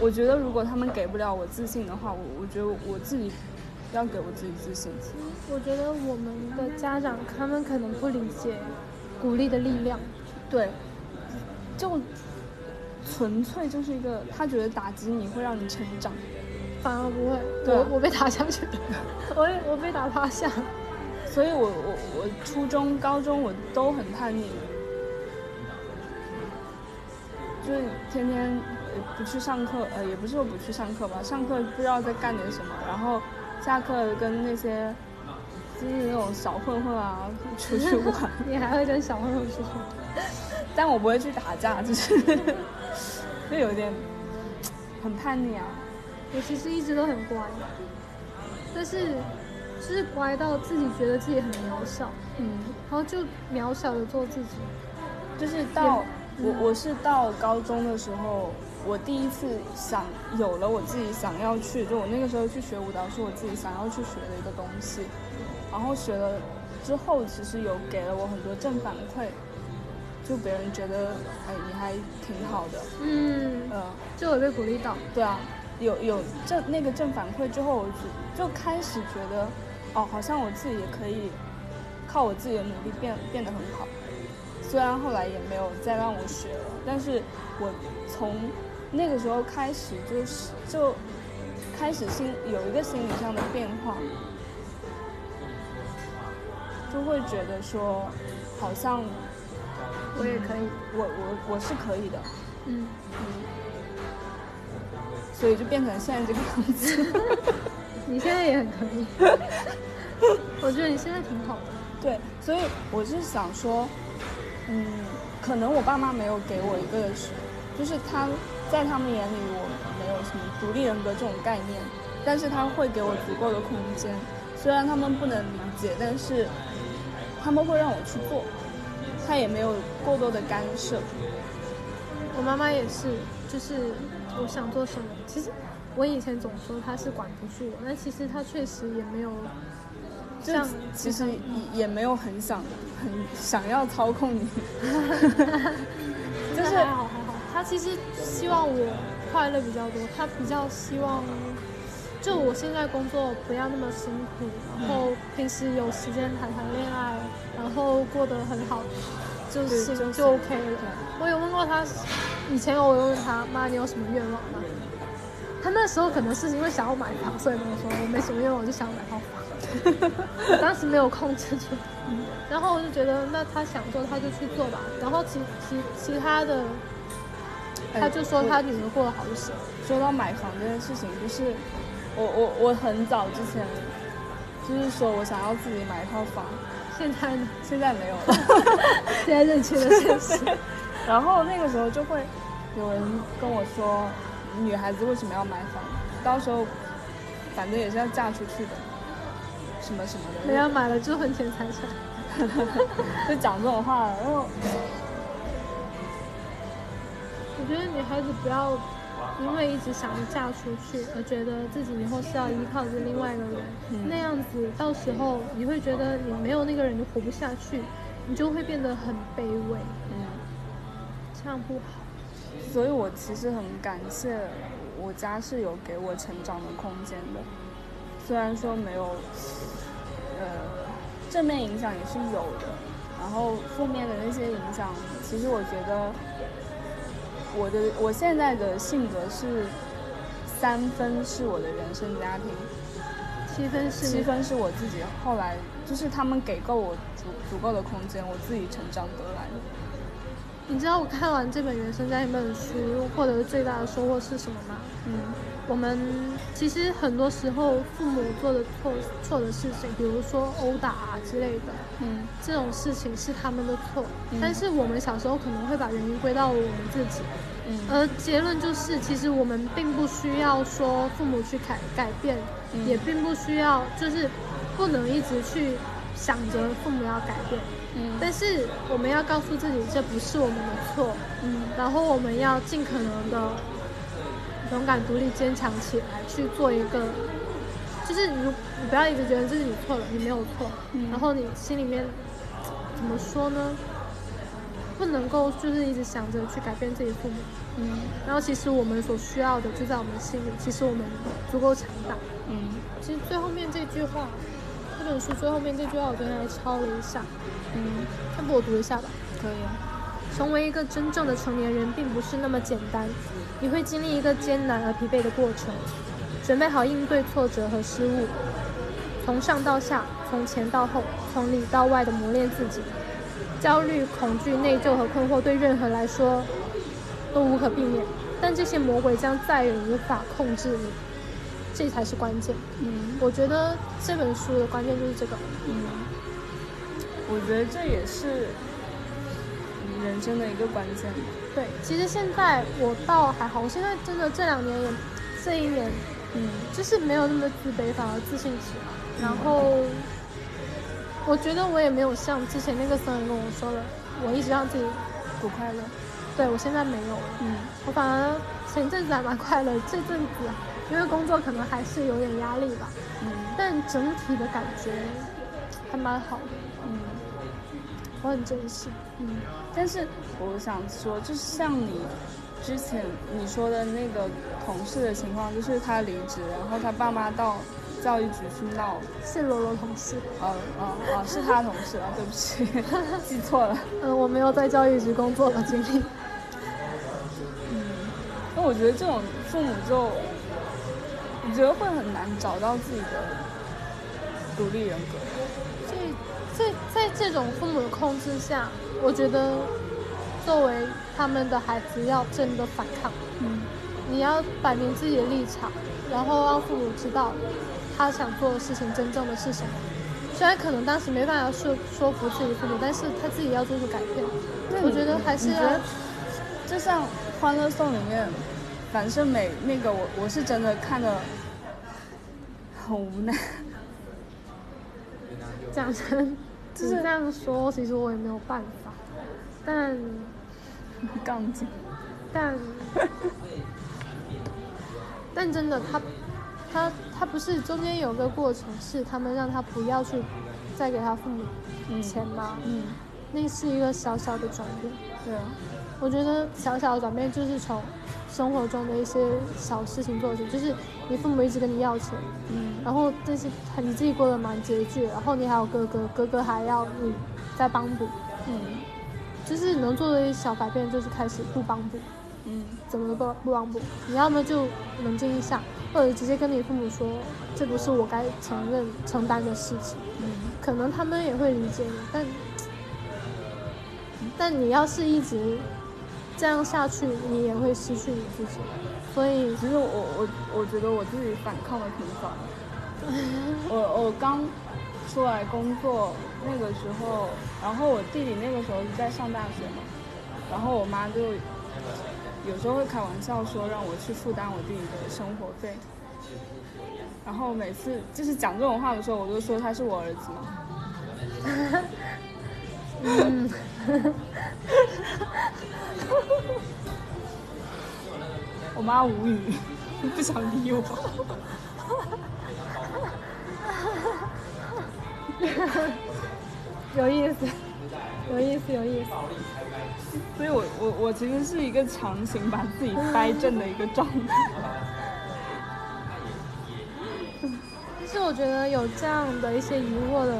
我觉得如果他们给不了我自信的话，我我觉得我自己要给我自己自信。我觉得我们的家长他们可能不理解鼓励的力量。对，就纯粹就是一个他觉得打击你会让你成长，反而不会，对啊我我被打下去，我也我被打趴下。所以我我我初中、高中我都很叛逆，就是天天呃不去上课，呃也不是说不去上课吧，上课不知道在干点什么，然后下课跟那些就是那种小混混啊出去玩，你还会跟小混混出去？但我不会去打架，就是 就有点很叛逆啊。我其实一直都很乖，但是就是乖到自己觉得自己很渺小，嗯，然后就渺小的做自己。就是到也我我是到高中的时候，我第一次想有了我自己想要去，就我那个时候去学舞蹈是我自己想要去学的一个东西，然后学了之后，其实有给了我很多正反馈，就别人觉得哎你还挺好的，嗯，嗯、就我被鼓励到。对啊，有有正那个正反馈之后，我就就开始觉得，哦，好像我自己也可以靠我自己的努力变变得很好。虽然后来也没有再让我学了，但是我从那个时候开始就是就开始心有一个心理上的变化，就会觉得说，好像我也可以。我我我是可以的，嗯，嗯，所以就变成现在这个样子。你现在也很可以。我觉得你现在挺好的。对，所以我是想说，嗯，可能我爸妈没有给我一个，就是他在他们眼里我没有什么独立人格这种概念，但是他会给我足够的空间。虽然他们不能理解，但是他们会让我去做，他也没有过多的干涉。我妈妈也是，就是我想做什么，其实我以前总说她是管不住我，但其实她确实也没有就像其实也也没有很想很想要操控你，就是还好还好，她其实希望我快乐比较多，她比较希望。就我现在工作不要那么辛苦，然后平时有时间谈谈恋爱，然后过得很好，就是就行就 OK 了。我有问过他，以前我有问他妈你有什么愿望吗？他那时候可能是因为想要买房，所以跟我说我没什么愿望，我就想买套房。我当时没有控制住，然后我就觉得那他想做他就去做吧，然后其其其他的，哎他就说他女儿过得好就行。说到买房这件事情，就是我我我很早之前就是说我想要自己买一套房，现在呢？现在没有了。现在认清了现实。然后那个时候就会有人跟我说，女孩子为什么要买房？到时候反正也是要嫁出去的，什么什么的，人家买了就婚前财产。就讲这种话。然后我觉得女孩子不要因为一直想着嫁出去，而觉得自己以后是要依靠着另外一个人，嗯。那样子到时候你会觉得你没有那个人就活不下去，你就会变得很卑微，嗯，这样不好。所以我其实很感谢我家是有给我成长的空间的，虽然说没有，呃，正面影响也是有的，然后负面的那些影响，其实我觉得我的我现在的性格是三分是我的原生家庭，七分是七分是我自己后来就是他们给够我足足够的空间，我自己成长得来的。你知道我看完这本《原生家庭》本书获得的最大的收获是什么吗？嗯我们其实很多时候父母做的错错的事情，比如说殴打啊之类的，嗯。这种事情是他们的错，嗯。但是我们小时候可能会把原因归到我们自己，嗯。而结论就是，其实我们并不需要说父母去改改变，嗯。也并不需要就是不能一直去想着父母要改变，嗯。但是我们要告诉自己这不是我们的错，嗯。然后我们要尽可能的勇敢、独立、坚强起来，去做一个，就是你如你不要一直觉得这是你错了，你没有错，嗯然后你心里面怎么说呢？不能够就是一直想着去改变自己父母，嗯然后其实我们所需要的就在我们心里，其实我们足够强大。嗯其实最后面这句话，这本书最后面这句话我昨天还抄了一下，嗯，要不我读一下吧。可以啊。成为一个真正的成年人并不是那么简单，你会经历一个艰难而疲惫的过程，准备好应对挫折和失误，从上到下，从前到后，从里到外的磨练自己。焦虑、恐惧、内疚和困惑对任何来说都无可避免，但这些魔鬼将再也无法控制你，这才是关键。嗯我觉得这本书的关键就是这个。嗯，我觉得这也是人生的一个关键。对，其实现在我倒还好，我现在真的这两年也，这一年嗯就是没有那么自卑，反而自信起来。然后，我觉得我也没有像之前那个僧人跟我说的，我一直让自己不快乐。对我现在没有了，嗯我反而前阵子还蛮快乐，这阵子因为工作可能还是有点压力吧，嗯但整体的感觉还蛮好的，嗯我很珍惜。嗯。但是我想说，就是像你之前你说的那个同事的情况，就是他离职，然后他爸妈到教育局去闹。是罗罗同事，哦哦哦，是他同事啊，对不起，记错了。嗯，我没有在教育局工作的经历。嗯那我觉得这种父母就，我觉得会很难找到自己的独立人格。在在在这种父母的控制下，我觉得作为他们的孩子要真的反抗，嗯你要摆明自己的立场，然后让父母知道他想做的事情真正的是什么。虽然可能当时没办法说说服自己父母，但是他自己要做出改变。我觉得还是要就像《欢乐颂》里面，樊胜美那个我我是真的看的很无奈。讲真就是这样说，其实我也没有办法。但 杠精。但 但真的，他他他不是中间有个过程，是他们让他不要去再给他父母嗯钱吗？嗯，那是一个小小的转变。对啊，我觉得小小的转变就是从生活中的一些小事情做起，就是你父母一直跟你要钱，嗯然后但是你自己过得蛮拮据，然后你还有哥哥，哥哥还要你再帮补，嗯就是能做的一小改变就是开始不帮补。嗯怎么不不帮补？你要么就冷静一下，或者直接跟你父母说，这不是我该承认承担的事情。嗯可能他们也会理解你，但但你要是一直这样下去，你也会失去你自己。所以，其实我我我觉得我自己反抗的挺早的。我我刚出来工作那个时候，然后我弟弟那个时候是在上大学嘛，然后我妈就有时候会开玩笑说让我去负担我弟弟的生活费。然后每次就是讲这种话的时候，我就说他是我儿子嘛。嗯，我妈无语，不想理我。有意思，有意思，有意思。所以我我我其实是一个强行把自己掰正的一个状态。但是我觉得有这样的一些疑惑的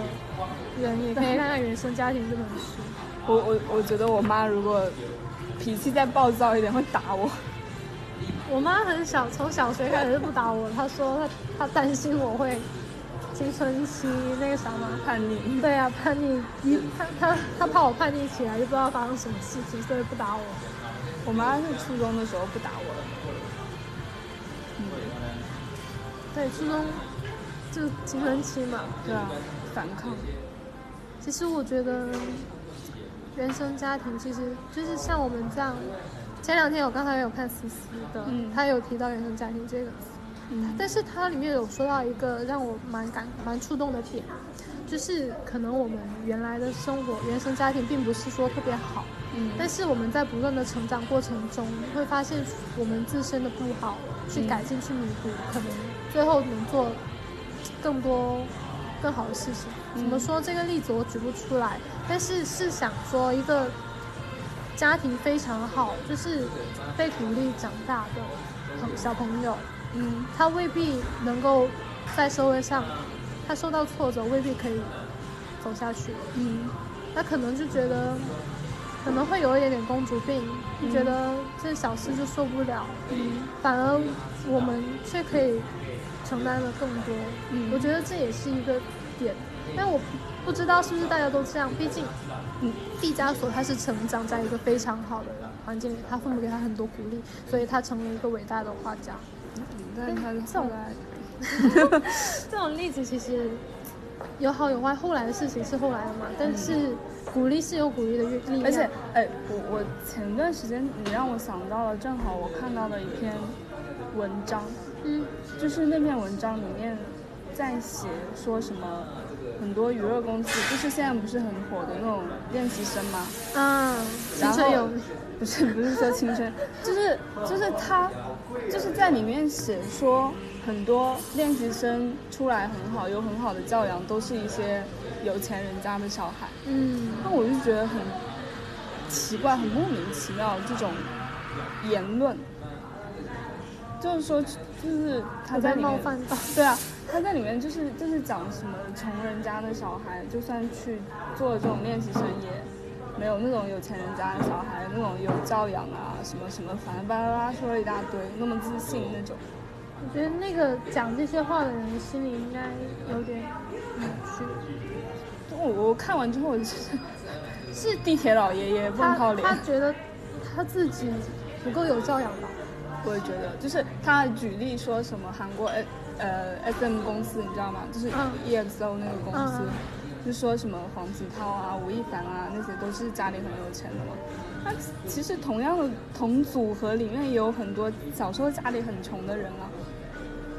人，也可以看看《原生家庭》这本书。我我我觉得我妈如果脾气再暴躁一点会打我。我妈很小，从小学开始就不打我，她说她她担心我会青春期那个啥嘛，叛逆。对啊、叛逆，一他他他怕我叛逆起来，就不知道发生什么事情，所以不打我。我妈是初中的时候不打我了。嗯，对，初中就青春期嘛。对啊，反抗。其实我觉得原生家庭其实就是像我们这样。前两天我刚才有看思思的，嗯他有提到原生家庭这个词，嗯。但是它里面有说到一个让我蛮感蛮触动的点，就是可能我们原来的生活原生家庭并不是说特别好，嗯。但是我们在不断的成长过程中，会发现我们自身的不好，去嗯改进、去弥补，可能最后能做更多更好的事情。怎么嗯说这个例子我举不出来，但是是想说一个家庭非常好，就是被鼓励长大的小朋友，嗯他未必能够在社会上，他受到挫折未必可以走下去。嗯他可能就觉得可能会有一点点公主病，就觉得这小事就受不了，嗯反而我们却可以承担的更多。嗯我觉得这也是一个点，但我不知道是不是大家都这样，毕竟，嗯，毕加索他是成长在一个非常好的环境里，他父母给他很多鼓励，所以他成为一个伟大的画家。后来，这种例子其实有好有坏，后来的事情是后来的嘛，但是鼓励是有鼓励的力量，而且，哎，我我前段时间你让我想到了，正好我看到了一篇文章，嗯。就是那篇文章里面在写说什么，很多娱乐公司，就是现在不是很火的那种练习生吗？嗯，青然后春有。不是不是说青春，就是就是他就是在里面写说很多练习生出来很好，有很好的教养，都是一些有钱人家的小孩。嗯那我就觉得很奇怪，很莫名其妙这种言论，就是说就是他在里面，冒犯到，对啊，他在里面就是就是讲什么穷人家的小孩，就算去做这种练习生也。没有那种有钱人家的小孩，那种有教养啊，什么什么，反正巴拉巴拉说了一大堆，那么自信那种。我觉得那个讲这些话的人心里应该有点扭曲。我我看完之后，我就是是地铁老爷爷问他号脸。他觉得他自己不够有教养吧？我也觉得，就是他举例说什么韩国 S 呃 S M 公司，你知道吗？就是嗯 E X O 那个公司，嗯就说什么黄子韬啊、吴亦凡啊，那些都是家里很有钱的嘛。那其实同样的同组合里面也有很多小时候家里很穷的人啊。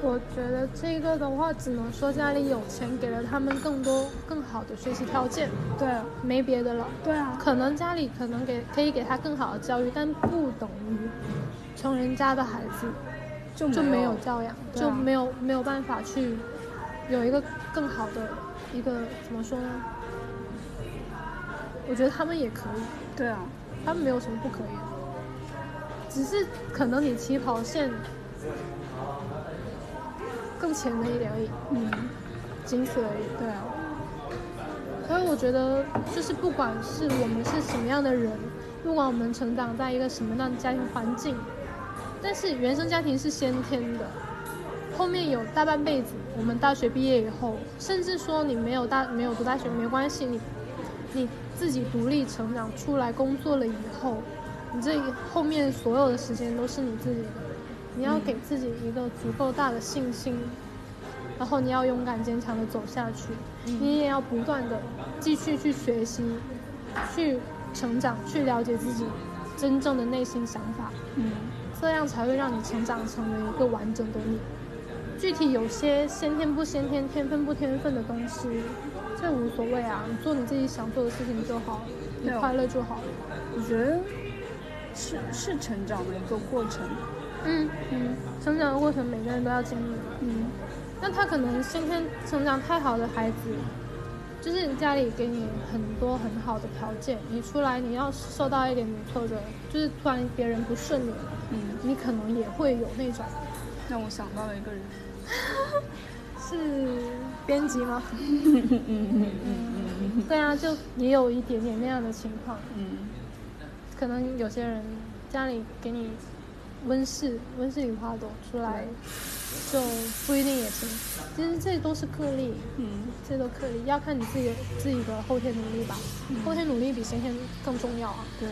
我觉得这个的话，只能说家里有钱，给了他们更多更好的学习条件，对啊，没别的了。对啊，可能家里可能给可以给他更好的教育，但不等于穷人家的孩子就就没有教养，啊就没有没有办法去有一个更好的一个怎么说呢？我觉得他们也可以，对啊，他们没有什么不可以的，只是可能你起跑线更前了一点而已，嗯，仅此而已。对啊，所以我觉得，就是不管是我们是什么样的人，不管我们成长在一个什么样的家庭环境，但是原生家庭是先天的，后面有大半辈子，我们大学毕业以后，甚至说你没有大没有读大学没关系，你你自己独立成长出来工作了以后，你这后面所有的时间都是你自己的，你要给自己一个足够大的信心，然后你要勇敢坚强的走下去，你也要不断的继续去学习，去成长，去了解自己真正的内心想法，嗯，这样才会让你成长成为一个完整的你。具体有些先天不先天、天分不天分的东西，这无所谓啊，你做你自己想做的事情就好，你快乐就好了。我觉得是是成长的一个过程。嗯嗯，成长的过程每个人都要经历。嗯，那他可能先天成长太好的孩子，就是你家里给你很多很好的条件，你出来你要受到一点点挫折，就是突然别人不顺你，嗯，你可能也会有那种让我想到了一个人。是编辑吗？嗯嗯嗯嗯嗯对啊，就也有一点点那样的情况。嗯可能有些人家里给你温室温室里花朵出来，就不一定也行。其实这都是个例，嗯这都个例，要看你自己自己的后天努力吧。后天努力比先天更重要啊！对，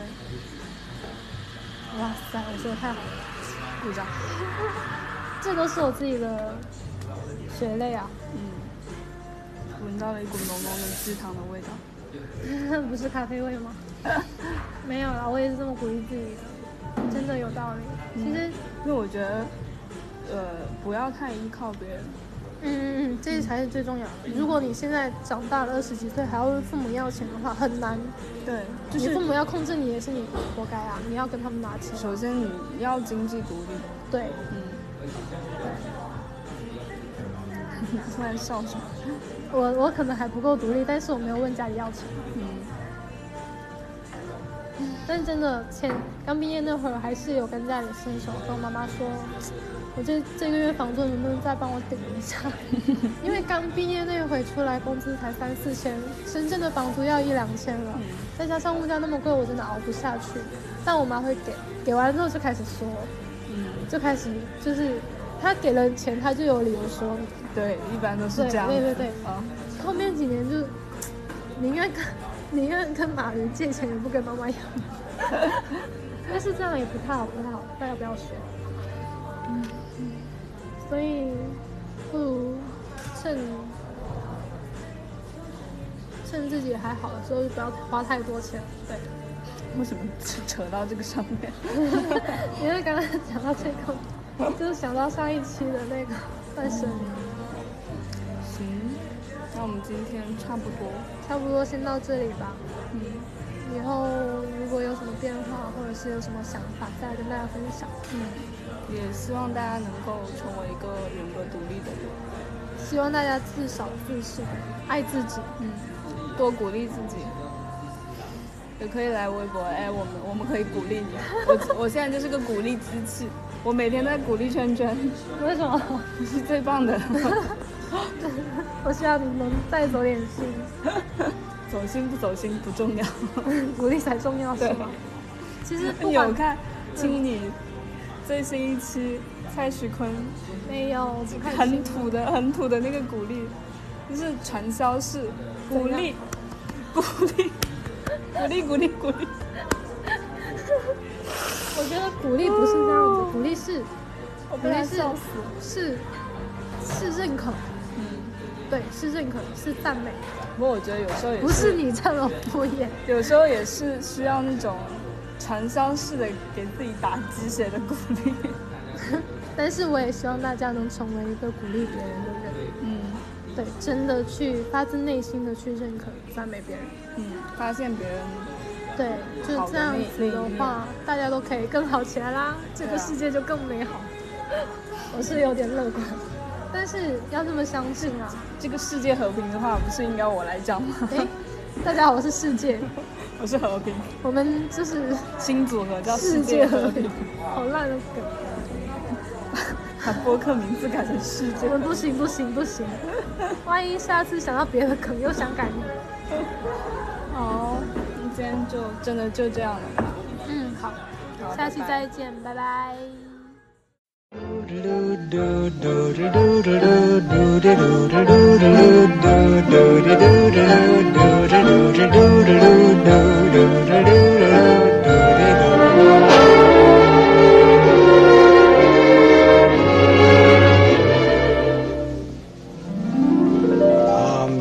哇塞，我说的太好了，鼓掌。这都是我自己的血泪啊，嗯，闻到了一股浓浓的鸡汤的味道。不是咖啡味吗？没有啦，我也是这么鼓励自己的，真的有道理。其实，因为我觉得，呃，不要太依靠别人。嗯嗯嗯，这才是最重要的。如果你现在长大了二十几岁还要问父母要钱的话，很难。对，就是你父母要控制你，也是你活该啊！你要跟他们拿钱。首先你要经济独立。对，嗯。你 突然笑什么？我我可能还不够独立，但是我没有问家里要钱。嗯。但真的，前刚毕业那会儿，还是有跟家里伸手，跟我妈妈说，我这这个月房租能不能再帮我顶一下？因为刚毕业那会出来，工资才三四千，深圳的房租要一两千了，嗯再加上物价那么贵，我真的熬不下去。但我妈会给，给完之后就开始说，嗯，就开始就是，她给了钱，她就有理由说你。对，一般都是这样。对对对。啊。后面几年就宁愿跟 宁愿跟马云借钱，也不跟妈妈要。但是这样也不太好，不太好，大家不要学。嗯嗯。所以不如趁趁自己还好的时候，就不要花太多钱。对。为什么扯到这个上面？因为刚刚讲到这个，就是想到上一期的那个断舍离。行，那我们今天差不多，差不多先到这里吧。嗯，以后如果有什么变化，或者是有什么想法，再跟大家分享。嗯，也希望大家能够成为一个人格独立的人。希望大家自少自是，爱自己。嗯，多鼓励自己。也可以来微博，哎，我们我们可以鼓励你。我我现在就是个鼓励机器，我每天在鼓励圈圈。为什么？你是最棒的。我希望你能再走点心，走心不走心不重要，鼓励才重要，是吗？其实你有看听你最新一期蔡徐坤没有，很土的很土的那个鼓励，就是传销式鼓励，鼓励，鼓励鼓励鼓励。我觉得鼓励不是这样子，鼓励是，鼓励是是是认可。对，是认可，是赞美。不过我觉得有时候也不是你这么敷衍，有时候也是需要那种传销式的给自己打鸡血的鼓励。但是我也希望大家能成为一个鼓励别人的人。嗯，对，真的去发自内心的去认可、赞美别人。嗯，发现别人。对，就这样子的话，大家都可以更好起来啦，这个世界就更美好。我是有点乐观。但是要这么相信啊！这个世界和平的话，不是应该我来讲吗？哎，大家好，我是世界，我是和平，我们就是新组合叫世界和平，好烂的梗，把播客名字改成世界，我们不行不行不行，万一下次想到别的梗又想改名，好，那今天就真的就这样了吧？嗯，好，下期再见，拜拜。I'm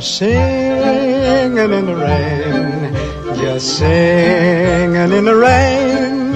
singing in the rain, just singing in the rain.